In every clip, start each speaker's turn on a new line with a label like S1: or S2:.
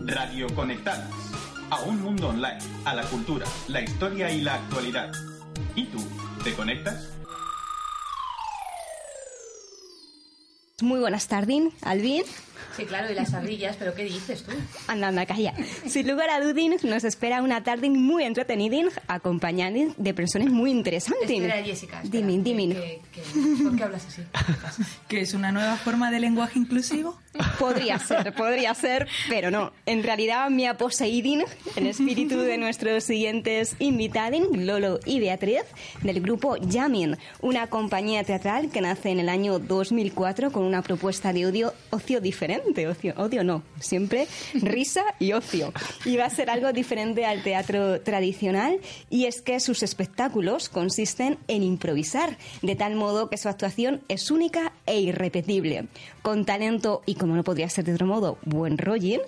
S1: Radio Conectadas. A un mundo online, a la cultura, la historia y la actualidad. ¿Y tú? ¿Te conectas?
S2: Muy buenas tardes, Alvin.
S3: Sí, claro, y las ardillas, pero ¿qué dices tú?
S2: Anda, anda, calla. Sin lugar a dudas, nos espera una tarde muy entretenida, acompañada de personas muy interesantes.
S3: Espera, Jessica. espera,
S2: Dime,
S3: que-
S2: dime.
S3: que- que- ¿Por qué hablas así?
S4: ¿Que es una nueva forma de lenguaje inclusivo?
S2: Podría ser, podría ser, pero no. En realidad me ha poseído el espíritu de nuestros siguientes invitados, Lolo y Beatriz, del grupo Yamin, una compañía teatral que nace en el año 2004 con una propuesta de odio, ocio diferente. Ocio, odio no, siempre risa y ocio. Y va a ser algo diferente al teatro tradicional y es que sus espectáculos consisten en improvisar, de tal modo que su actuación es única e irrepetible. Con talento y, como no podría ser de otro modo, buen rolling,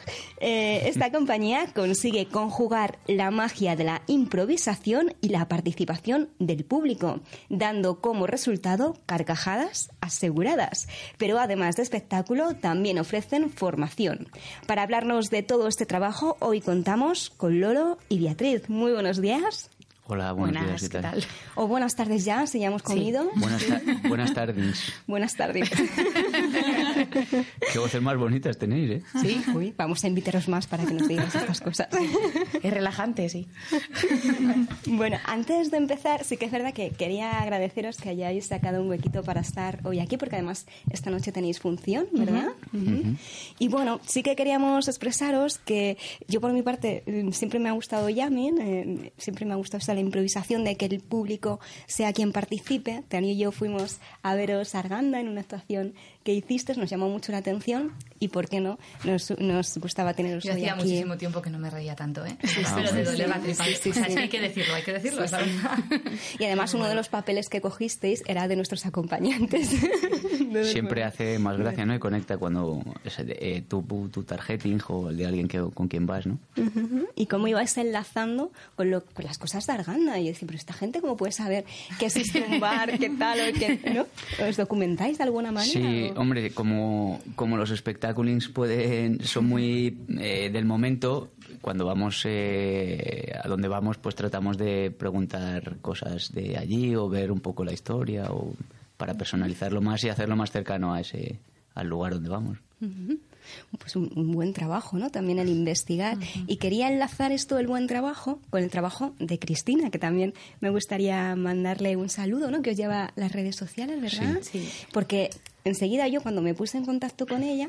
S2: eh, esta compañía consigue conjugar la magia de la improvisación y la participación del público, dando como resultado carcajadas aseguradas. Pero además de espectáculo, también ofrecen formación. Para hablarnos de todo este trabajo, hoy contamos con Lolo y Beatriz. Muy buenos días.
S5: Hola, buenos
S3: Buenas,
S5: días,
S3: ¿qué tal?
S2: O buenas tardes ya, si ya hemos comido.
S5: Buenas, ta- buenas tardes.
S2: Buenas tardes.
S5: Qué voces más bonitas tenéis, ¿eh?
S2: Sí, uy, vamos a invitaros más para que nos digáis estas cosas.
S3: Es relajante, sí.
S2: Bueno, antes de empezar, sí que es verdad que quería agradeceros que hayáis sacado un huequito para estar hoy aquí, porque además esta noche tenéis función, ¿verdad? Ujú. Y bueno, sí que queríamos expresaros que yo por mi parte eh, siempre me ha gustado Yamin, eh, siempre me ha gustado esa la improvisación de que el público sea quien participe. Tania y yo fuimos a veros a Arganda en una actuación que hiciste, nos llamó mucho la atención y, ¿por qué no? Nos, nos gustaba teneros
S3: Yo
S2: hoy
S3: hacía
S2: aquí.
S3: muchísimo tiempo que no me reía tanto, ¿eh? Pero de
S2: sí,
S3: la tripa. O sea, que hay que decirlo, hay que decirlo, es la verdad.
S2: Y además uno de los papeles que cogisteis era de nuestros acompañantes.
S5: Siempre hace más gracia, ¿no? Y conecta cuando es eh, tu, tu targeting o el de alguien que, con quien vas, ¿no?
S2: Y cómo ibais enlazando con, lo, con las cosas de Arganda. Y yo decía, pero esta gente, ¿cómo puede saber que existe un bar, qué tal o qué no? ¿Os documentáis de alguna manera?
S5: Sí,
S2: o?
S5: Hombre, como, como los espectáculings pueden, son muy eh, del momento, cuando vamos eh, a donde vamos, pues tratamos de preguntar cosas de allí o ver un poco la historia o para personalizarlo más y hacerlo más cercano a ese al lugar donde vamos.
S2: Pues un, un buen trabajo, ¿no? También el investigar. Y quería enlazar esto del buen trabajo con el trabajo de Cristina, que también me gustaría mandarle un saludo, ¿no? Que os lleva las redes sociales, ¿verdad?
S3: Sí.
S2: Porque enseguida yo, cuando me puse en contacto con ella,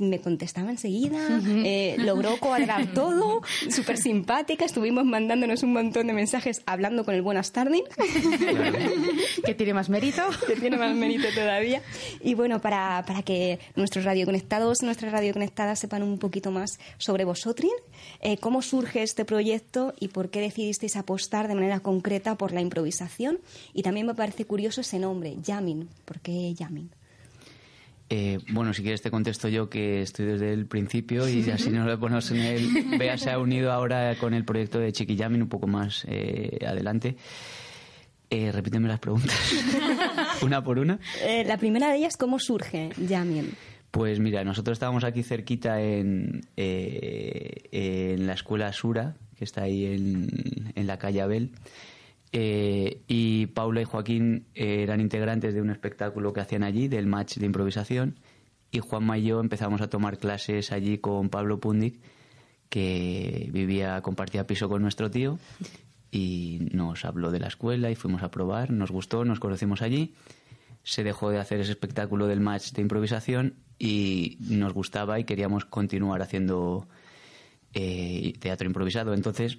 S2: me contestaba enseguida, eh, logró cuadrar todo, súper simpática, estuvimos mandándonos un montón de mensajes hablando con el buenas tardes.
S3: Que tiene más mérito.
S2: que tiene más mérito todavía. Y bueno, para, para que nuestros radioconectados, nuestras radioconectadas sepan un poquito más sobre vosotros, eh, cómo surge este proyecto y por qué decidisteis apostar de manera concreta por la improvisación. Y también me parece curioso ese nombre, Yamin. ¿Por qué Yamin?
S5: Eh, bueno, si quieres te contesto yo que estoy desde el principio y así nos lo ponemos en el... Bea se ha unido ahora con el proyecto de Chiquillamin un poco más eh, adelante. Eh, repíteme las preguntas, una por una.
S2: La primera de ellas, ¿cómo surge Yamin?
S5: Pues mira, nosotros estábamos aquí cerquita en, en la escuela Sura, que está ahí en, en la calle Abel. Eh, y Paula y Joaquín eh, eran integrantes de un espectáculo que hacían allí, del match de improvisación. Y Juanma y yo empezamos a tomar clases allí con Pablo Pundic, que vivía, compartía piso con nuestro tío. Y nos habló de la escuela y fuimos a probar. Nos gustó, nos conocimos allí se dejó de hacer ese espectáculo del match de improvisación y nos gustaba y queríamos continuar haciendo eh, teatro improvisado. Entonces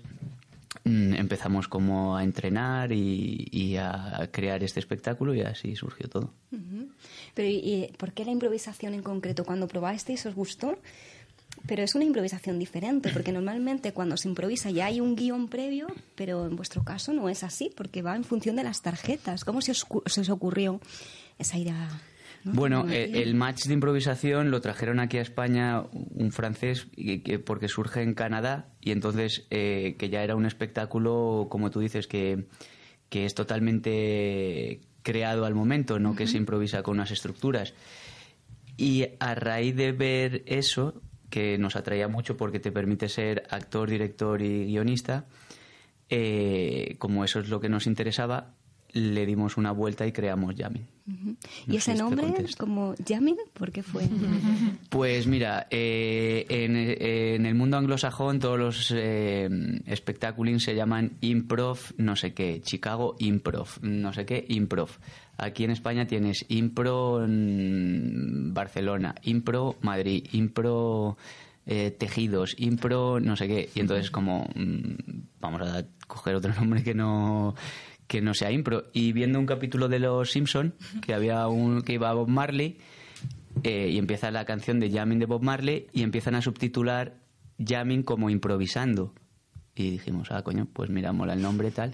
S5: empezamos como a entrenar y, y a crear este espectáculo y así surgió todo.
S2: Pero ¿y, por qué la improvisación en concreto? Cuando probasteis os gustó, pero es una improvisación diferente, porque normalmente cuando se improvisa ya hay un guion previo, pero en vuestro caso no es así, porque va en función de las tarjetas. ¿Cómo se os, se os ocurrió esa idea? ¿No?
S5: Bueno, eh, el match de improvisación lo trajeron aquí a España un francés porque surge en Canadá y entonces eh, que ya era un espectáculo, como tú dices, que, que es totalmente creado al momento, no que se improvisa con unas estructuras. Y a raíz de ver eso, que nos atraía mucho porque te permite ser actor, director y guionista, eh, como eso es lo que nos interesaba, le dimos una vuelta y creamos Yamin. No
S2: ¿Y ese nombre, como Jamming, por qué fue?
S5: Pues mira, eh, en, en el mundo anglosajón todos los eh, espectáculos se llaman improv, no sé qué, Chicago improv, no sé qué, improv. Aquí en España tienes impro Barcelona, impro Madrid, impro eh, tejidos, impro no sé qué. Y entonces como mm, vamos a coger otro nombre que no que no sea impro. Y viendo un capítulo de Los Simpson que había un que iba a Bob Marley eh, y empieza la canción de Jamming de Bob Marley y empiezan a subtitular Jamming como improvisando. Y dijimos, ah, coño, pues mira, el nombre tal.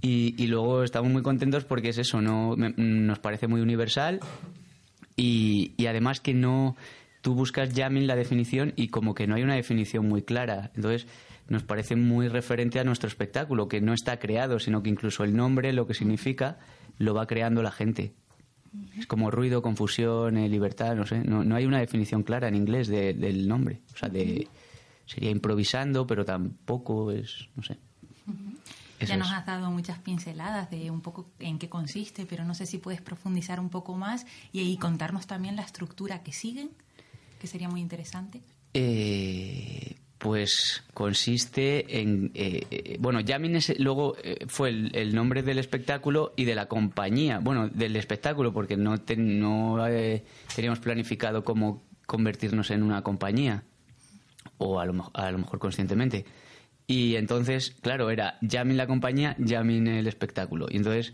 S5: Y, y luego estamos muy contentos porque es eso, no me- nos parece muy universal y, y además que no tú buscas jamming la definición y como que no hay una definición muy clara entonces nos parece muy referente a nuestro espectáculo que no está creado sino que incluso el nombre lo que significa lo va creando la gente. Es como ruido confusión eh, libertad no sé no, no hay una definición clara en inglés de- del nombre. O sea de sería improvisando pero tampoco es no sé.
S4: Ya nos has dado muchas pinceladas de un poco en qué consiste, pero no sé si puedes profundizar un poco más y, y contarnos también la estructura que siguen, que sería muy interesante.
S5: Eh, pues consiste en eh, eh, bueno Yamin es- luego eh, fue el, nombre del espectáculo y de la compañía bueno del espectáculo porque no no eh, teníamos planificado cómo convertirnos en una compañía o a lo, a lo mejor conscientemente. Y entonces claro era Yamin la compañía Yamin el espectáculo. Y entonces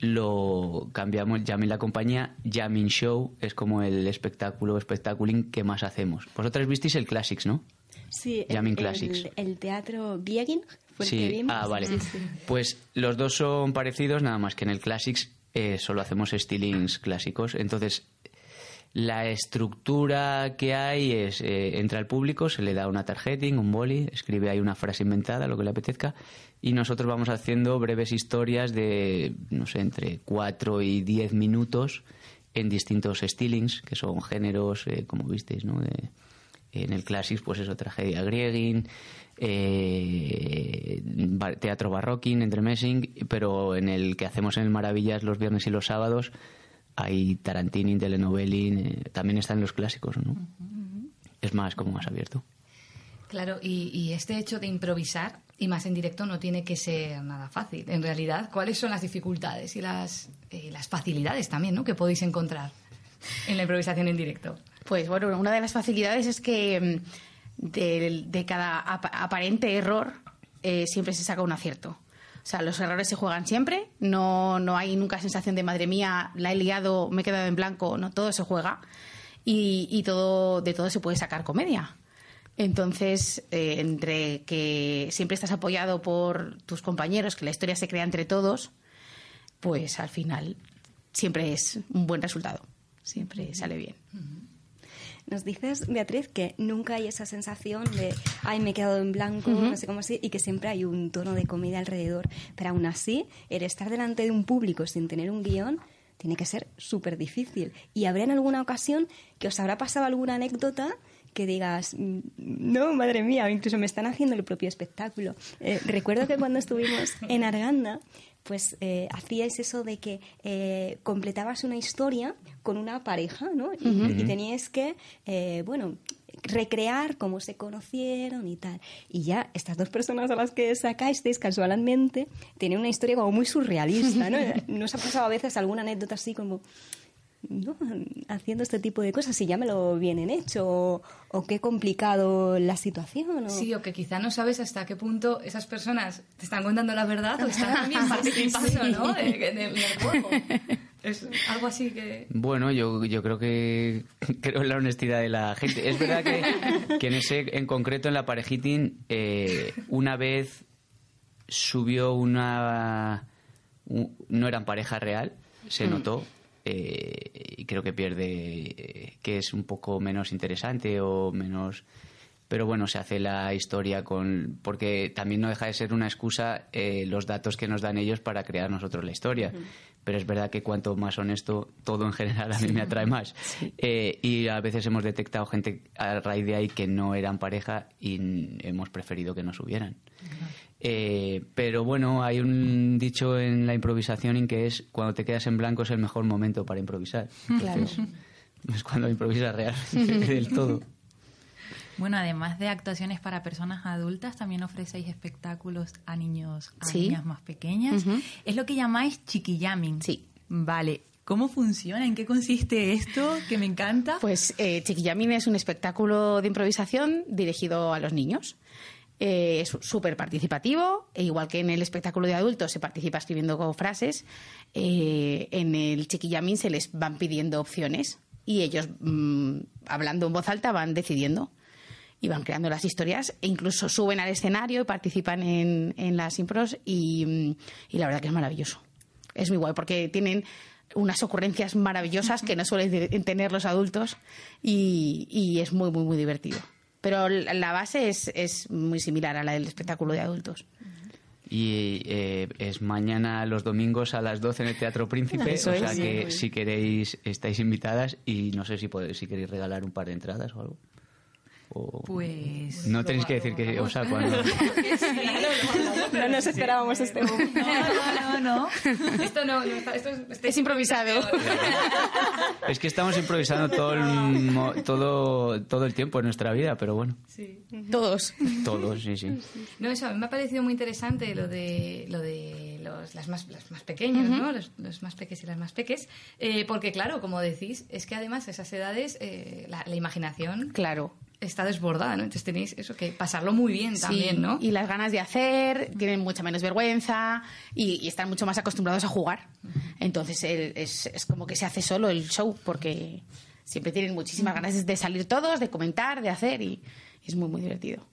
S5: lo cambiamos Yamin la compañía Yamin Show es como el espectáculo espectaculing que más hacemos. Vosotras visteis el Classics ¿no?
S2: Sí,
S5: Jamming
S2: el,
S5: Classics.
S2: el, el teatro Biegin fue el que
S5: Sí,
S2: vimos.
S5: ah, vale.
S2: Sí, sí.
S5: Pues los dos son parecidos, nada más que en el Classics eh, solo hacemos stylings clásicos. Entonces, la estructura que hay es, eh, entra al público, se le da una tarjeting, un boli, escribe ahí una frase inventada, lo que le apetezca, y nosotros vamos haciendo breves historias de, no sé, entre 4 y 10 minutos en distintos stylings, que son géneros, eh, como visteis, ¿no? De- en el Classics, pues eso, tragedia griegin, eh, teatro barroquín, entremessing, pero en el que hacemos en el Maravillas los viernes y los sábados hay Tarantini, telenovelin, eh, también están los clásicos, ¿no? Es más, como más abierto.
S3: Claro, y, y este hecho de improvisar, y más en directo, no tiene que ser nada fácil. En realidad, ¿cuáles son las dificultades y las, eh, las facilidades también ¿no? que podéis encontrar en la improvisación en directo?
S6: Pues bueno, una de las facilidades es que mm, de, cada ap- aparente error eh, siempre se saca un acierto. O sea, los errores se juegan siempre, no, no hay nunca sensación de madre mía, la he liado, me he quedado en blanco, no, todo se juega y, y todo, de todo se puede sacar comedia. Entonces, eh, entre que siempre estás apoyado por tus compañeros, que la historia se crea entre todos, pues al final siempre es un buen resultado, siempre sale bien.
S2: Nos dices, Beatriz, que nunca hay esa sensación de, ay, me he quedado en blanco, no sé cómo así, y que siempre hay un tono de comedia alrededor. Pero aún así, el estar delante de un público sin tener un guion tiene que ser súper difícil. Y habrá en alguna ocasión que os habrá pasado alguna anécdota que digas, "Mm, no, madre mía, incluso me están haciendo el propio espectáculo. Eh, recuerdo que cuando estuvimos en Arganda, pues eh, hacíais eso de que eh, completabas una historia con una pareja, ¿no? Y, y teníais que, eh, bueno, recrear cómo se conocieron y tal. Y ya estas dos personas a las que sacasteis casualmente tienen una historia como muy surrealista, ¿no? ¿No os ha pasado a veces alguna anécdota así como ¿no? haciendo este tipo de cosas si ya me lo vienen hecho o, o qué complicado la situación. O...
S3: Sí, o que quizá no sabes hasta qué punto esas personas te están contando la verdad o están también participando ¿no? de, de, del juego. Es algo así que...
S5: Bueno, yo, yo creo que creo en la honestidad de la gente. Es verdad que, que en ese en concreto en la parejitín eh, una vez subió una un- no eran pareja real, se notó eh, y creo que pierde eh, que es un poco menos interesante o menos pero bueno se hace la historia con porque también no deja de ser una excusa eh, los datos que nos dan ellos para crear nosotros la historia. Pero es verdad que cuanto más honesto todo en general a mí me atrae más. Eh, y a veces hemos detectado gente a raíz de ahí que no eran pareja y hemos preferido que no subieran eh, pero bueno, hay un dicho en la improvisación en que es cuando te quedas en blanco es el mejor momento para improvisar.
S2: Claro.
S5: Es cuando improvisas real del todo.
S4: Bueno, además de actuaciones para personas adultas, también ofrecéis espectáculos a niños, a
S6: Sí.
S4: niñas más pequeñas.
S6: Ujú.
S4: Es lo que llamáis chiquillamming.
S6: Sí.
S4: Vale. ¿Cómo funciona? ¿En qué consiste esto? Que me encanta.
S6: Pues eh, Chiquillamin es un espectáculo de improvisación dirigido a los niños. Eh, es súper participativo, e igual que en el espectáculo de adultos se participa escribiendo con frases, eh, en el Chiquillamin se les van pidiendo opciones y ellos, mm, hablando en voz alta, van decidiendo y van creando las historias e incluso suben al escenario y participan en, en las impros y, y la verdad que es maravilloso. Es muy guay porque tienen unas ocurrencias maravillosas que no suelen tener los adultos y, y es muy, muy, muy divertido. Pero la la base es, es muy similar a la del espectáculo de adultos.
S5: Y eh, es mañana los domingos a las 12 en el Teatro Príncipe,
S6: Eso
S5: o sea
S6: es.
S5: que si queréis estáis invitadas y no sé si podéis, si queréis regalar un par de entradas o algo. O-
S4: Pues.
S5: no tenéis que decir que os saco. ¿no?
S2: No nos esperábamos este momento.
S4: No, no, no.
S3: Esto no, esto es, esto
S6: Es improvisado.
S5: Es que estamos improvisando todo el, mo- todo, todo el tiempo en nuestra vida, pero bueno,
S6: Todos.
S5: todos, sí, sí.
S3: No, eso, a mí me ha parecido muy interesante lo de, lo de los, las, más, las más pequeños, ¿no? Los, los más peques y las más peques. eh, porque, claro, como decís, es que además a esas edades eh, la, la imaginación
S6: Claro.
S3: Está desbordada, ¿no? Entonces tenéis eso, que pasarlo muy bien también,
S6: Sí,
S3: ¿no?
S6: Y las ganas de hacer, tienen mucha menos vergüenza y, y están mucho más acostumbrados a jugar. Entonces el- es, es como que se hace solo el show porque siempre tienen muchísimas ganas de salir todos, de comentar, de hacer y, y es muy, muy divertido.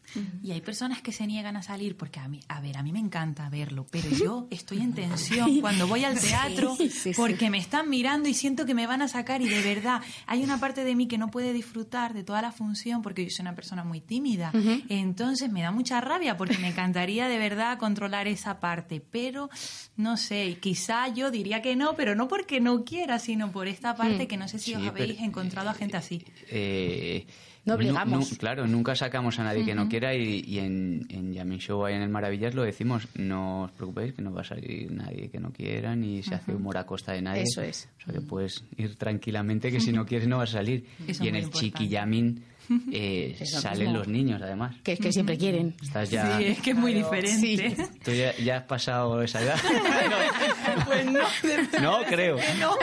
S4: Y hay personas que se niegan a salir porque a mí, a ver, a mí me encanta verlo, pero yo estoy en tensión cuando voy al teatro
S2: Sí, sí, sí.
S4: porque me están mirando y siento que me van a sacar y de verdad hay una parte de mí que no puede disfrutar de toda la función porque yo soy una persona muy tímida. Entonces me da mucha rabia porque me encantaría de verdad controlar esa parte, pero no sé, quizá yo diría que no, pero no porque no quiera, sino por esta parte que no sé si os
S5: Sí,
S4: habéis
S5: pero-
S4: encontrado a gente así.
S5: Eh,
S6: No
S5: nu-
S6: obligamos.
S5: claro, nunca sacamos a nadie que no quiera y, y en, en Yamin Show ahí en el Maravillas lo decimos, no os preocupéis que no va a salir nadie que no quiera ni se hace humor a costa de nadie.
S6: Eso es.
S5: O sea que puedes ir tranquilamente que si no quieres no vas a salir.
S4: Eso
S5: y en el
S4: importante.
S5: Chiqui Yamin eh, salen
S6: mismo.
S5: los niños además.
S6: Que es que siempre quieren.
S5: Estás ya...
S4: Sí, es que es muy diferente.
S5: Tú ya, ya has pasado esa edad.
S4: Pues no,
S5: no, creo.
S4: No.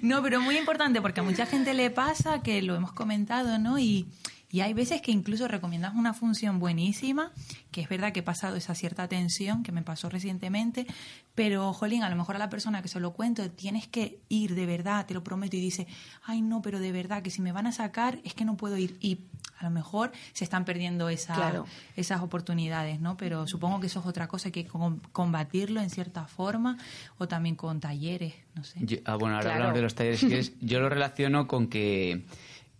S4: no, pero muy importante porque a mucha gente le pasa que lo hemos comentado, ¿no? Y, y hay veces que incluso recomiendas una función buenísima, que es verdad que he pasado esa cierta tensión que me pasó recientemente, pero, jolín, a lo mejor a la persona que se lo cuento tienes que ir de verdad, te lo prometo, y dice, ay, no, pero de verdad que si me van a sacar es que no puedo ir. Y a lo mejor se están perdiendo esa,
S6: Claro.
S4: esas oportunidades, ¿no? Pero supongo que eso es otra cosa, hay que com- combatirlo en cierta forma o también con talleres, no sé.
S5: Yo- ah, bueno, ahora
S6: Claro.
S5: hablamos de los talleres. si quieres. yo lo relaciono con que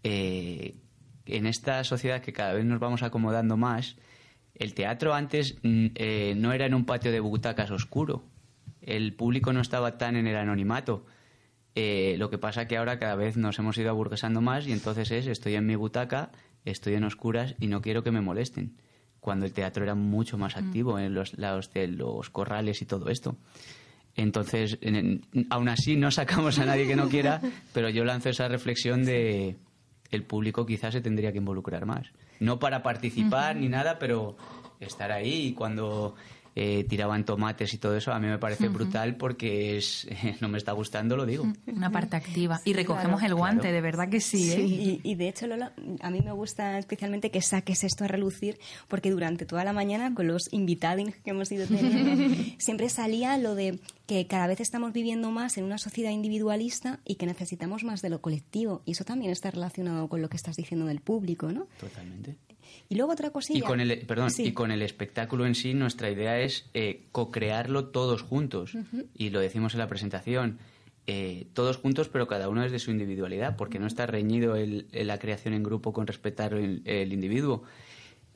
S5: eh, en esta sociedad que cada vez nos vamos acomodando más, el teatro antes mm, eh, no era en un patio de butacas oscuro. El público no estaba tan en el anonimato. Eh, lo que pasa que ahora cada vez nos hemos ido aburguesando más y entonces es estoy en mi butaca, estoy en oscuras y no quiero que me molesten. Cuando el teatro era mucho más activo en los lados de los corrales y todo esto. Entonces, en- en- aún así no sacamos a nadie que no quiera, pero yo lanzo esa reflexión de el público quizás se tendría que involucrar más. No para participar ni nada, pero estar ahí y cuando eh, tiraban tomates y todo eso, a mí me parece brutal porque es, no me está gustando, lo digo.
S4: Una parte activa. Y recogemos el guante,
S5: claro.
S4: de verdad que sí. ¿eh?
S2: Sí, y, y de hecho, Lola, a mí me gusta especialmente que saques esto a relucir, porque durante toda la mañana, con los invitados que hemos ido teniendo, siempre salía lo de que cada vez estamos viviendo más en una sociedad individualista y que necesitamos más de lo colectivo. Y eso también está relacionado con lo que estás diciendo del público, ¿no?
S5: Totalmente.
S2: Y luego otra cosilla.
S5: Y con el, perdón,
S2: Sí.
S5: y con el espectáculo en sí, nuestra idea es eh, co-crearlo todos juntos. Y lo decimos en la presentación. eh, todos juntos, pero cada uno desde su individualidad, porque no está reñido el- el- la creación en grupo con respetar el, el individuo.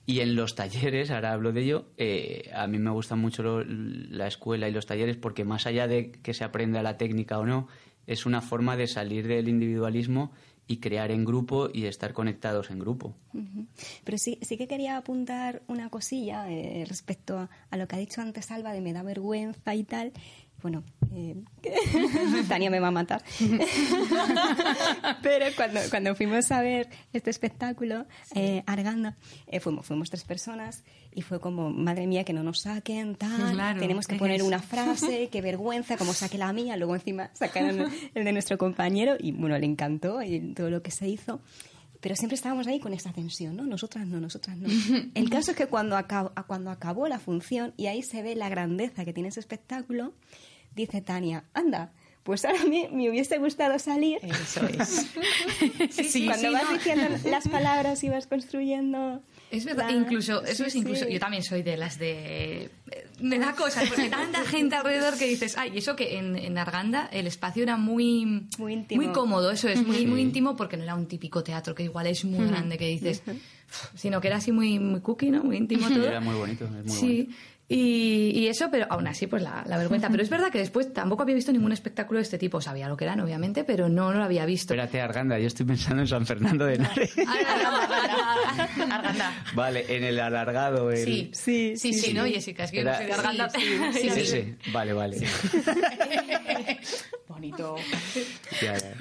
S5: Y en los talleres, ahora hablo de ello, eh, a mí me gusta mucho lo- la escuela y los talleres porque más allá de que se aprenda la técnica o no, es una forma de salir del individualismo y crear en grupo y estar conectados en grupo.
S2: Pero sí, sí que quería apuntar una cosilla eh, respecto a, a lo que ha dicho antes Alba de me da vergüenza y tal. Bueno, eh, Tania me va a matar. Pero cuando, cuando fuimos a ver este espectáculo, eh, Arganda, eh, fuimos, fuimos tres personas y fue como, madre mía, que no nos saquen, tal,
S4: Claro,
S2: tenemos que
S4: es
S2: poner
S4: eso.
S2: una frase, qué vergüenza, como saque la mía, luego encima sacaron el de nuestro compañero y bueno, le encantó y todo lo que se hizo. Pero siempre estábamos ahí con esa tensión, ¿no? Nosotras no, nosotras no. El caso es que cuando cuando acabó la función, y ahí se ve la grandeza que tiene ese espectáculo, dice Tania, anda, pues ahora me, me hubiese gustado salir.
S6: Eso es.
S2: Sí, sí, cuando vas diciendo las palabras y vas construyendo...
S3: Es verdad,
S2: la-
S3: incluso, eso
S2: Sí,
S3: es incluso,
S2: sí.
S3: yo también soy de las de... Me da cosas, porque tanta gente alrededor que dices, ay, y eso que en, en Arganda el espacio era muy...
S2: Muy íntimo.
S3: cómodo, eso es, muy, muy íntimo, porque no era un típico teatro que igual es muy grande, que dices, sino que era así muy, muy cookie, ¿no? Muy íntimo todo.
S5: Era muy bonito, es muy
S3: sí.
S5: bonito.
S3: Y, y eso, pero aún así, pues la, la vergüenza. Pero es verdad que después tampoco había visto ningún espectáculo de este tipo. Sabía lo que eran, obviamente, pero no, no lo había visto.
S5: Espérate, Arganda, yo estoy pensando en San Fernando de Henares.
S6: Arganda.
S5: vale, en el alargado. El...
S6: Sí.
S2: Sí,
S3: Sí, sí, ¿no, Jessica? Es que no
S5: Era-
S3: soy de Arganda.
S6: Sí, sí, sí,
S5: vale, vale.
S6: Bonito.
S5: Ya, ya.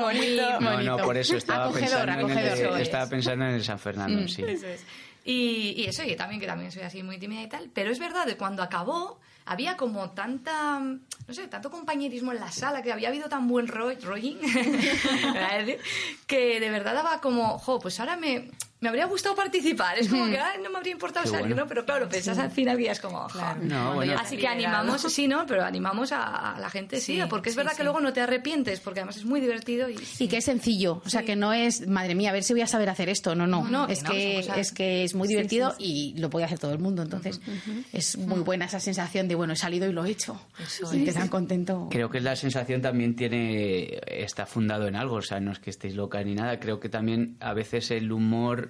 S2: Bonito.
S5: No, no, por eso estaba
S6: Acogedor,
S5: pensando, en el,
S6: Eso es.
S5: estaba pensando en el San Fernando, sí.
S3: Eso es. Y, eso, y también que también soy así muy tímida y tal. Pero es verdad que cuando acabó había como tanta, no sé, tanto compañerismo en la sala, que había habido tan buen ro- rolling, que de verdad daba como, jo, pues ahora me, me habría gustado participar. Es como que ah, no me habría importado
S5: Qué
S3: salir,
S5: bueno.
S3: ¿no? Pero claro, pensás al final ya es como, jo.
S5: No, bueno.
S3: Así que animamos, sí, ¿no? Pero animamos a, a la gente, sí,
S4: Sí,
S3: porque es
S4: sí,
S3: verdad
S4: sí.
S3: que luego no te arrepientes, porque además es muy divertido y...
S6: Y que es sencillo, o sea, que no es, madre mía, a ver si voy a saber hacer esto. No, no,
S3: No, no,
S6: es,
S3: que no,
S6: es que es muy divertido y lo puede hacer todo el mundo. Entonces, es muy buena esa sensación de, bueno, he salido y lo he hecho. y te dan contento.
S5: Creo que la sensación también tiene está fundado en algo, o sea, no es que estéis locas ni nada. Creo que también a veces el humor mm,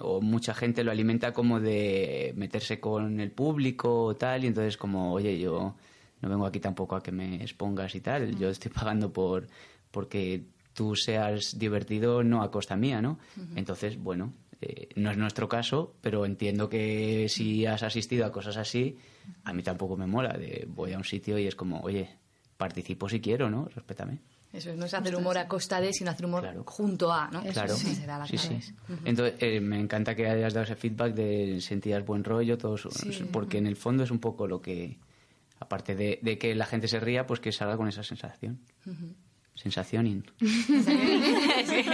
S5: o mucha gente lo alimenta como de meterse con el público o tal, y entonces como, oye, yo no vengo aquí tampoco a que me expongas y tal, yo estoy pagando por porque tú seas divertido no a costa mía, ¿no? Entonces, bueno, eh, no es nuestro caso, pero entiendo que si has asistido a cosas así, a mí tampoco me mola. De, voy a un sitio y es como, oye, participo si quiero, ¿no? Respétame.
S3: Eso no es hacer humor a costa de, sino hacer humor
S5: Claro.
S3: junto a, ¿no?
S5: claro,
S3: Esa será la
S5: sí, sí. Entonces, eh, me encanta que hayas dado ese feedback de sentías buen rollo, todos, porque en el fondo es un poco lo que, aparte de, de que la gente se ría, pues que salga con esa sensación. Sensación in.
S3: Sí.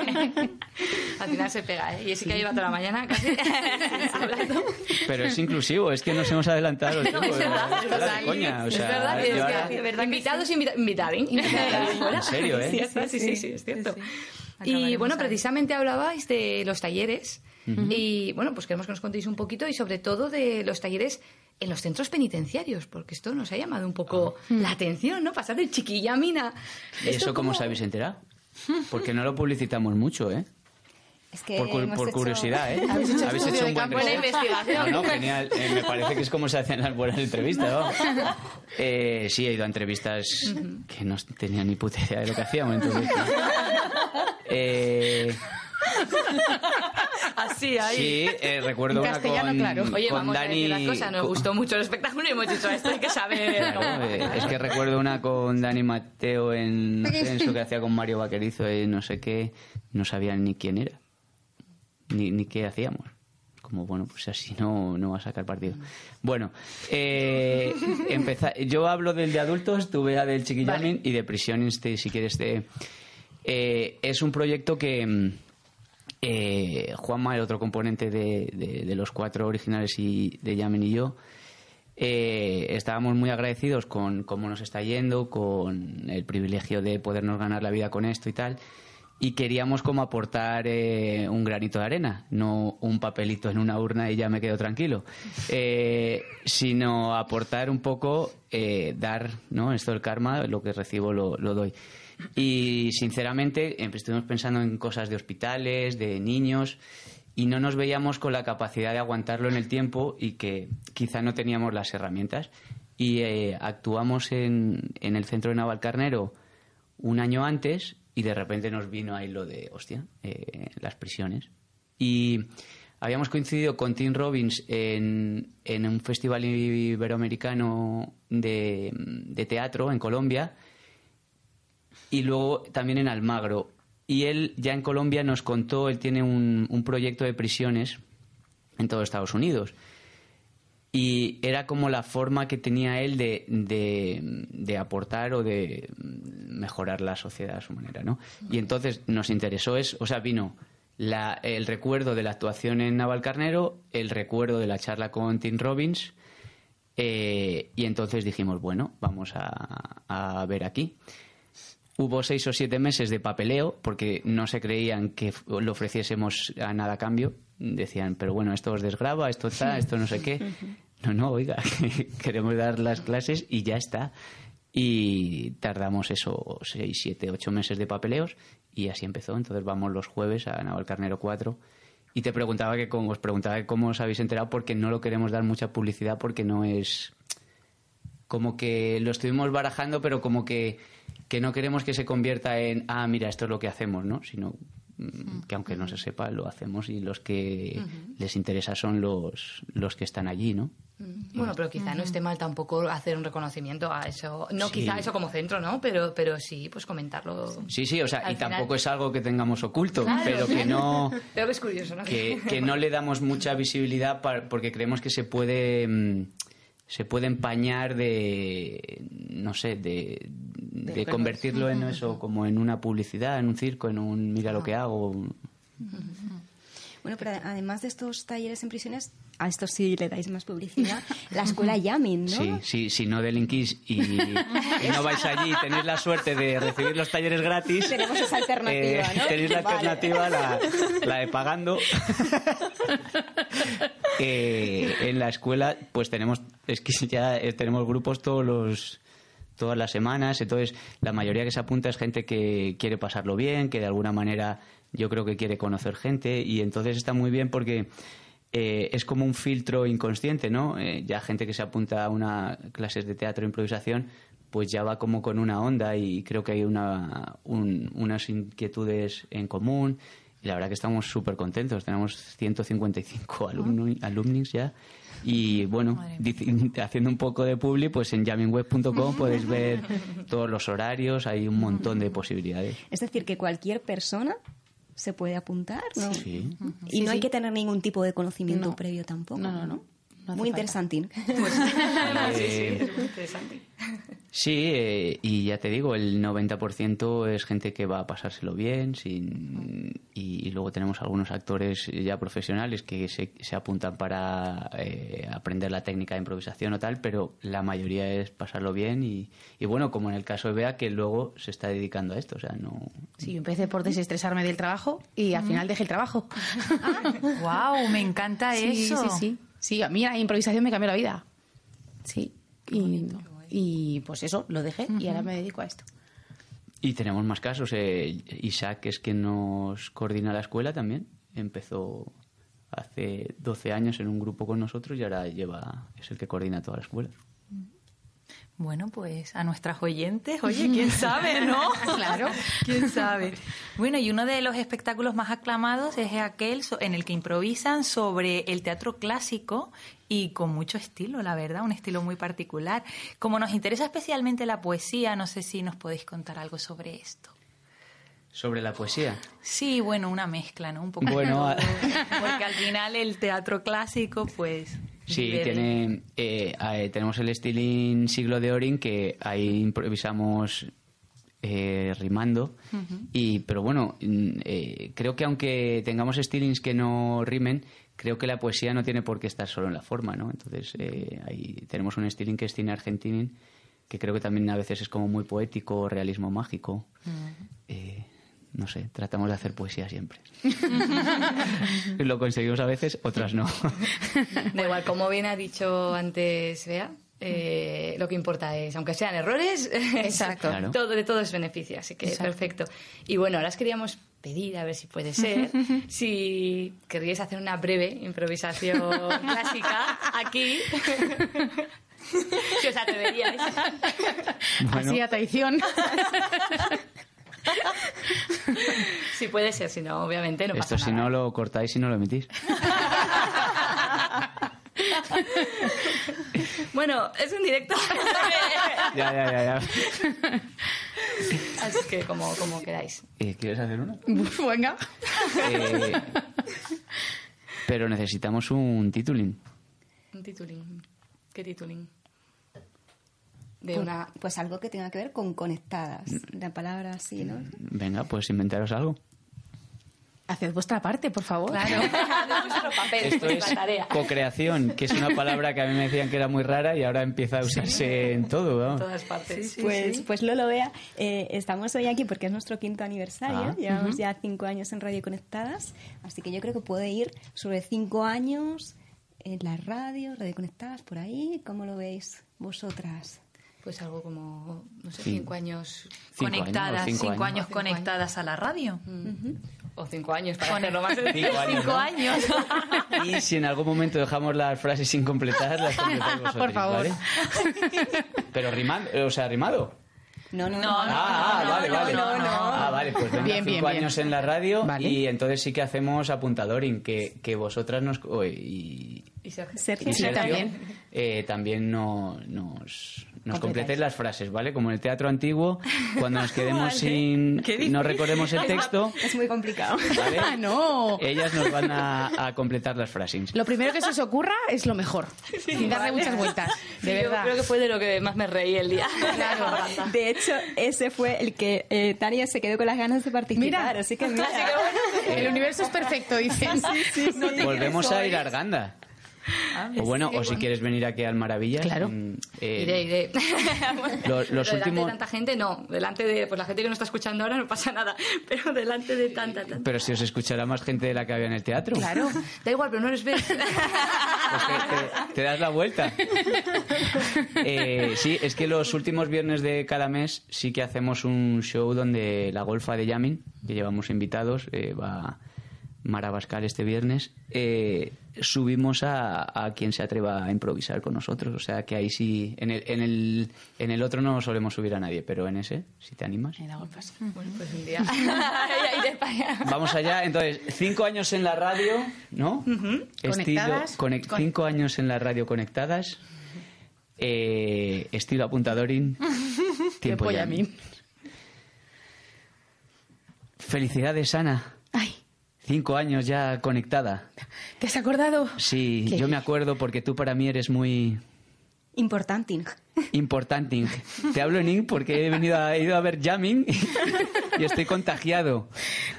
S3: Al final se pega, ¿eh? Jessica lleva toda la mañana casi hablando.
S5: Pero es inclusivo, es que nos hemos adelantado el
S3: No,
S5: tiempo.
S3: es verdad, es
S5: fuera de
S3: verdad.
S5: coña, o
S3: es verdad, que, es que- invitados invita-.
S5: En serio, ¿eh?
S3: Sí, sí, sí, sí, sí, es cierto. Y bueno, precisamente hablabais de los talleres y bueno, pues queremos que nos contéis un poquito y sobre todo de los talleres en los centros penitenciarios, porque esto nos ha llamado un poco la atención, ¿no? Pasar de chiquilla a mina.
S5: ¿Y eso cómo os habéis enterado? Porque no lo publicitamos mucho, ¿eh?
S2: Es que
S5: Por, cu- por
S2: hecho-
S5: curiosidad, ¿eh?
S6: Habéis hecho de
S5: un buen
S6: campo.
S3: Buena investigación.
S5: No, no, genial. Eh, me parece que es como se hacen las buenas entrevistas, ¿no? Eh, sí, he ido a entrevistas que no tenía ni puta idea de lo que hacíamos. Entonces, eh,
S3: Así, ahí.
S5: sí, eh, recuerdo
S6: En
S5: una
S6: castellano,
S5: con,
S6: claro.
S3: Oye,
S5: con
S3: vamos a
S5: Dani...
S3: decir las cosas, nos
S5: con-
S3: gustó mucho el espectáculo y hemos dicho esto, hay que saber.
S5: Claro, eh, es que recuerdo una con Dani Mateo en Censo que hacía con Mario Vaquerizo y no sé qué, no sabían ni quién era, ni, ni qué hacíamos. como, bueno, pues así no, no va a sacar partido. Bueno, eh, empeza- yo hablo del de adultos, tú vea del chiquillamin y de prisión, este, si quieres, de, eh, es un proyecto que mm, eh, Juanma, el otro componente de, de- de los cuatro originales y de Yamin y yo, eh, estábamos muy agradecidos con cómo nos está yendo, con el privilegio de podernos ganar la vida con esto y tal. Y queríamos como aportar eh, un granito de arena, no un papelito en una urna y ya me quedo tranquilo, eh, sino aportar un poco, eh, dar, ¿no? Esto del karma, lo que recibo lo, lo doy. Y sinceramente em- estuvimos pensando en cosas de hospitales, de niños, y no nos veíamos con la capacidad de aguantarlo en el tiempo y que quizá no teníamos las herramientas. Y actuamos en, en el centro de Navalcarnero un año antes y de repente nos vino ahí lo de, hostia, eh, las prisiones. Y habíamos coincidido con Tim Robbins en, en un festival iberoamericano de, de teatro en Colombia y luego también en Almagro. Y él ya en Colombia nos contó, él tiene un, un proyecto de prisiones en todo Estados Unidos. Y era como la forma que tenía él de, de, aportar o de mejorar la sociedad a su manera, ¿no? Y entonces nos interesó eso, o sea, vino la- el recuerdo de la actuación en Navalcarnero, el recuerdo de la charla con Tim Robbins, eh, y entonces dijimos, bueno, vamos a, a ver aquí. Hubo seis o siete meses de papeleo porque no se creían que lo ofreciésemos a nada a cambio. Decían, pero bueno, esto os desgraba, esto está, esto no sé qué. No, no, oiga, queremos dar las clases y ya está. Y tardamos eso, seis, siete, ocho meses de papeleos y así empezó. Entonces vamos los jueves a Navalcarnero 4 y te preguntaba que os preguntaba cómo os habéis enterado porque no lo queremos dar mucha publicidad porque no es como que lo estuvimos barajando, pero como que, que no queremos que se convierta en, ah, mira, esto es lo que hacemos, ¿no? Sino que aunque no se sepa, lo hacemos y los que les interesa son los, los que están allí, ¿no?
S3: Bueno, pero quizá no esté mal tampoco hacer un reconocimiento a eso. No
S5: Sí.
S3: quizá eso como centro, ¿no? Pero, pero sí, pues comentarlo.
S5: Sí, sí, o sea, y
S3: final-
S5: tampoco es algo que tengamos oculto,
S3: Claro.
S5: pero que no...
S3: Pero que es curioso, ¿no?
S5: que, que no le damos mucha visibilidad porque creemos que se puede mm, se puede empañar de no sé de, de convertirlo en eso como en una publicidad en un circo en un mira lo que hago
S2: Bueno, pero además de estos talleres en prisiones, a estos sí le dais más publicidad, la escuela Yamin, ¿no?
S5: sí sí si no delinquís y, y no vais allí y tenéis la suerte de recibir los talleres gratis
S2: Tenemos esa alternativa, ¿no?
S5: tenéis la
S2: Vale.
S5: alternativa la, la de pagando Eh, en la escuela pues tenemos es que ya eh, tenemos grupos todos los todas las semanas entonces la mayoría que se apunta es gente que quiere pasarlo bien que de alguna manera yo creo que quiere conocer gente y entonces está muy bien porque eh, es como un filtro inconsciente, ¿no? Eh, ya gente que se apunta a una clases de teatro e improvisación, pues ya va como con una onda y creo que hay una, un- unas inquietudes en común. Y la verdad que estamos súper contentos. Tenemos 155 alumnos, alumnis ya. Y bueno, haciendo un poco de publi, pues en jaminweb.com podéis ver todos los horarios, hay un montón de posibilidades.
S2: Es decir, que cualquier persona se puede apuntar, ¿no?
S5: Sí.
S2: Y
S6: Sí,
S2: no hay
S6: sí.
S2: que tener ningún tipo de conocimiento
S6: No.
S2: previo tampoco.
S6: No, no, no. No hace
S2: Muy
S6: falta.
S2: interesante.
S5: Eh, Sí, eh, y ya te digo, el 90% es gente que va a pasárselo bien, sin, y, y luego tenemos algunos actores ya profesionales que se, se apuntan para eh, aprender la técnica de improvisación o tal, pero la mayoría es pasarlo bien y, y bueno, como en el caso de Bea, que luego se está dedicando a esto, o sea, no...
S6: Sí, yo empecé por desestresarme del trabajo y al final dejé el trabajo.
S4: ¡Wow! Me encanta
S6: Sí,
S4: eso.
S6: sí, sí. Sí, a mí la improvisación me cambió la vida. Sí. Y, y pues eso, lo dejé y ahora me dedico a esto.
S5: Y tenemos más casos. eh, Isaac, que es quien nos coordina la escuela también, empezó hace 12 años en un grupo con nosotros y ahora lleva es el que coordina toda la escuela.
S4: Bueno, pues a nuestras oyentes, oye, quién sabe, ¿no?
S6: Claro.
S4: quién sabe. Bueno, y uno de los espectáculos más aclamados es aquel so- en el que improvisan sobre el teatro clásico y con mucho estilo, la verdad, un estilo muy particular. Como nos interesa especialmente la poesía, no sé si nos podéis contar algo sobre esto.
S5: Sobre la poesía.
S4: Sí, bueno, una mezcla, ¿no? Un poco.
S5: Bueno,
S4: de todo. porque al final el teatro clásico, pues.
S5: Sí, tiene, eh, eh, tenemos el estiling siglo de Orin que ahí improvisamos eh, rimando. y Pero bueno, mm, eh, creo que aunque tengamos estilings que no rimen, creo que la poesía no tiene por qué estar solo en la forma, ¿no? Entonces eh, ahí tenemos un estiling que es cine argentino que creo que también a veces es como muy poético, realismo mágico. Eh, no sé, tratamos de hacer poesía siempre. Lo conseguimos a veces, otras no.
S3: Da igual, como bien ha dicho antes Bea, eh, lo que importa es, aunque sean errores,
S6: Exacto.
S5: Claro.
S3: todo, de todo es beneficio, así que
S6: Exacto.
S3: perfecto. Y bueno, ahora os queríamos pedir, a ver si puede ser, si querríais hacer una breve improvisación clásica aquí. si os atreveríais.
S5: Bueno.
S6: Así a traición.
S3: Si puede ser, si no, obviamente no pasa
S5: Esto si
S3: nada.
S5: no lo cortáis y no lo emitís.
S3: Bueno, es un directo.
S5: Ya, ya, ya, ya.
S3: Así que como, como queráis.
S5: Eh, ¿Quieres hacer uno?
S6: Venga.
S5: Eh, pero necesitamos un tituling.
S3: Un tituling. ¿Qué tituling? De
S2: Pues,
S3: una...
S2: pues algo que tenga que ver con conectadas. La palabra así, ¿no?
S5: Venga, pues inventaros algo.
S6: Haced vuestra parte, por favor.
S3: Claro. Papel,
S5: Esto es
S3: la tarea.
S5: co-creación, que es una palabra que a mí me decían que era muy rara y ahora empieza a usarse en todo.
S3: En
S5: vamos.
S3: todas partes.
S2: pues, pues Lolo Vea, eh, estamos hoy aquí porque es nuestro quinto aniversario.
S5: Ah.
S2: Llevamos ya cinco años en Radio Conectadas, así que yo creo que puede ir sobre cinco años en la radio, Radio Conectadas, por ahí. ¿Cómo lo veis vosotras?
S3: Pues algo como, no sé, cinco años.
S5: Cinco años,
S4: conectadas,
S5: cinco
S4: cinco,
S5: años.
S4: años,
S3: Cinco
S4: conectadas a la radio.
S3: O cinco años para hacerlo más sencillo.
S5: Cinco años.
S4: Cinco
S5: ¿no?
S4: años.
S5: Y si en algún momento dejamos las frases sin completar, las completáis vosotros,
S6: Por favor.
S5: ¿vale? Pero rimando, o sea, rimado.
S2: No, no,
S4: No,
S2: no.
S5: Ah, ah,
S4: no,
S5: vale,
S4: no,
S5: vale.
S4: no, no.
S5: Ah, vale, pues venga,
S6: Bien,
S5: cinco
S6: bien, bien.
S5: años en la radio
S6: Vale.
S5: y entonces sí que hacemos apuntadoring, que, que vosotras nos... oh, y,
S3: Y Sergio.
S2: Sergio,
S5: y Sergio,
S6: también.
S5: eh, también no- nos, nos completéis las frases, ¿vale? Como en el teatro antiguo, cuando nos quedemos
S3: Vale.
S5: sin... No recordemos el texto,
S2: Es muy complicado.
S5: ¿vale?
S6: Ah, no.
S5: Ellas nos van a, a completar las frases.
S6: Lo primero que se os ocurra es lo mejor. sin darle
S3: vale.
S6: muchas vueltas. De
S3: Sí, yo
S6: verdad.
S3: creo que fue de lo que más me reí el día.
S6: Claro.
S2: De hecho, ese fue el que eh, Tania se quedó con las ganas de participar.
S6: Mira.
S2: así que mira.
S6: El universo es perfecto, dicen.
S5: Volvemos a ir a Arganda. O bueno, o si quieres venir aquí al Maravillas.
S6: Claro.
S5: mm, eh,
S3: Iré, iré.
S5: Lo- los
S3: delante
S5: últimos-
S3: de tanta gente, no. Delante de pues la gente que no está escuchando ahora no pasa nada. Pero delante de tanta, tanta.
S5: Pero si os escuchará más gente de la que había en el teatro.
S6: Claro.
S3: Da igual, pero no les ves.
S5: Pues te, te- te das la vuelta. Eh, sí, es que los últimos viernes de cada mes sí que hacemos un show donde la golfa de Yamin, que llevamos invitados, eh, va Mara Bascal este viernes, eh, subimos a, a quien se atreva a improvisar con nosotros. O sea que ahí sí, en el, en el, en el otro no solemos subir a nadie, pero en ese, si te animas.
S3: bueno, pues un día.
S5: Vamos allá, entonces, cinco años en la radio, ¿no? Estilo,
S6: Conectadas.
S5: conec-
S6: Con-
S5: cinco años en la radio conectadas. Eh, estilo apuntadorín. Tiempo ya.
S6: a mí.
S5: Felicidades, Ana. Cinco años ya conectada.
S6: ¿te has acordado?
S5: Sí,
S6: ¿Qué?
S5: yo me acuerdo porque tú para mí eres muy
S2: Importante.
S5: importante. Te hablo en ing porque he venido a, he ido a ver Jamming y estoy contagiado.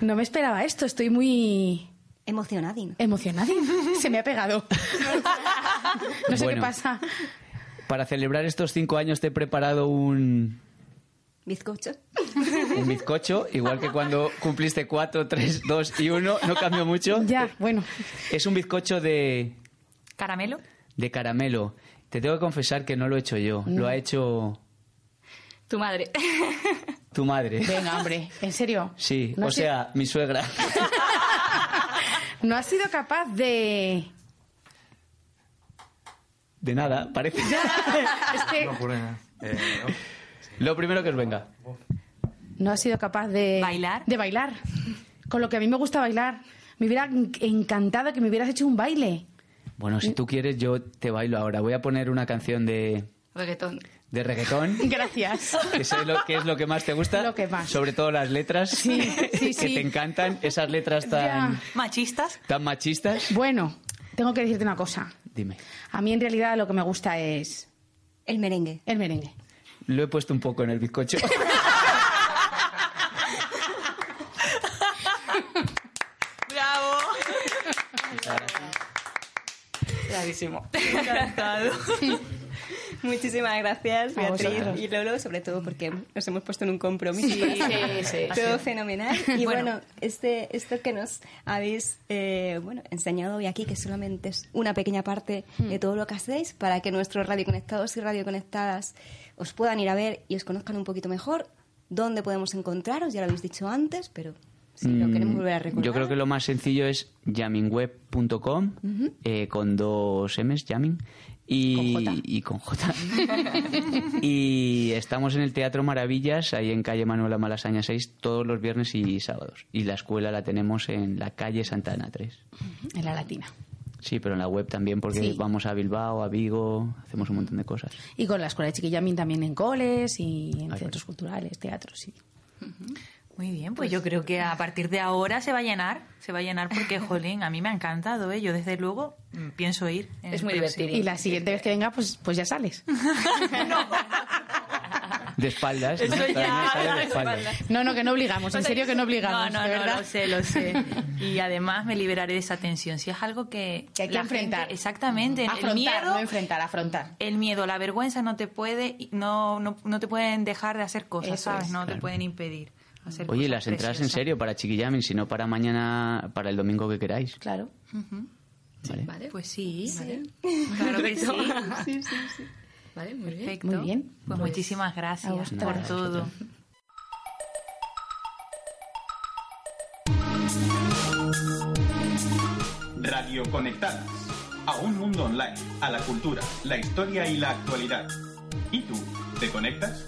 S6: No me esperaba esto, estoy muy
S2: Emocionadín.
S6: emocionada. Se me ha pegado. No sé
S5: Bueno.
S6: qué pasa.
S5: Para celebrar estos cinco años te he preparado un,
S2: Bizcocho.
S5: un bizcocho, igual que cuando cumpliste cuatro, tres, dos y uno, no cambió mucho.
S6: Ya, bueno.
S5: Es un bizcocho de,
S4: ¿Caramelo?
S5: de caramelo. Te tengo que confesar que no lo he hecho yo, lo ha hecho
S3: Tu madre.
S5: tu madre.
S6: Venga, hombre, en serio.
S5: Sí,
S6: No
S5: o sea, mi suegra.
S6: No has sido capaz de.
S5: De nada, parece.
S6: Es que
S7: Eh,
S5: Lo primero que os venga.
S6: no has sido capaz de.
S4: ¿Bailar?
S6: De bailar. Con lo que a mí me gusta bailar. Me hubiera en- encantado que me hubieras hecho un baile.
S5: Bueno, si tú quieres, yo te bailo ahora. Voy a poner una canción de,
S3: Reggaetón.
S5: de reggaetón.
S6: Gracias.
S5: Que sé lo, ¿Qué es lo que más te gusta?
S6: Lo que más.
S5: Sobre todo las letras.
S6: Sí, sí,
S5: que te encantan. Esas letras tan,
S6: Ya.
S4: ¿Machistas?
S5: tan machistas.
S6: Bueno, tengo que decirte una cosa.
S5: Dime.
S6: A mí en realidad lo que me gusta es
S2: El merengue.
S6: el merengue.
S5: Lo he puesto un poco en el bizcocho.
S4: ¡Bravo!
S6: Bravísimo.
S4: Encantado.
S2: Muchísimas gracias, Beatriz y Lolo, sobre todo porque nos hemos puesto en un compromiso.
S6: sí, sí.
S2: Todo fenomenal. Y bueno,
S4: Bueno.
S2: este, esto que nos habéis eh, bueno, enseñado hoy aquí, que solamente es una pequeña parte de todo lo que hacéis, para que nuestros radioconectados y radioconectadas os puedan ir a ver y os conozcan un poquito mejor. ¿Dónde podemos encontraros? Ya lo habéis dicho antes, pero si lo queremos volver a recordar.
S5: Mm, Yo creo que lo más sencillo es jammingweb.com eh, con dos M's, jamming. Y
S6: Con J.
S5: y con J. y estamos en el Teatro Maravillas, ahí en calle Manuela Malasaña 6, todos los viernes y sábados. Y la escuela la tenemos en la calle Santa Ana 3.
S6: En la latina.
S5: Sí, pero en la web también, porque
S6: Sí.
S5: vamos a Bilbao, a Vigo, hacemos un montón de cosas.
S6: Y con la escuela de Chiquillamin también en coles y en centros culturales, teatros, sí.
S4: Muy bien, pues yo creo que a partir de ahora se va a llenar, se va a llenar porque, jolín, a mí me ha encantado, ¿eh? Yo desde luego mm, pienso ir. en
S3: Es
S4: el
S3: muy divertido.
S6: Y la siguiente vez que venga, pues, pues ya sales.
S5: De espaldas, ¿no?
S4: Eso
S5: También
S4: ya,
S5: sale de
S4: de
S5: espaldas.
S6: No, no, que no obligamos, en serio que no obligamos,
S4: No, no,
S6: de
S4: no, lo sé, lo sé. Y además me liberaré de esa tensión. Si es algo que...
S6: Que hay que enfrentar.
S4: gente- exactamente. el
S6: Afrontar,
S4: miedo...
S6: no enfrentar, afrontar.
S4: El miedo, la vergüenza no te puede, no, no, no te pueden dejar de hacer cosas,
S6: Eso
S4: ¿sabes?
S6: es,
S4: no te pueden impedir hacer
S5: Oye,
S4: cosas
S5: las entradas en serio para Chiquillamin, si no para mañana, para el domingo que queráis.
S6: Claro.
S5: ¿vale?
S3: Vale,
S4: Pues sí,
S3: Vale.
S4: claro que sí.
S3: vale, muy bien.
S4: Perfecto.
S6: Muy bien.
S4: Pues, muchísimas
S6: a
S4: gracias por
S5: Nada,
S4: todo.
S1: Radio Conectadas. A un mundo online, a la cultura, la historia y la actualidad. ¿Y tú, te conectas?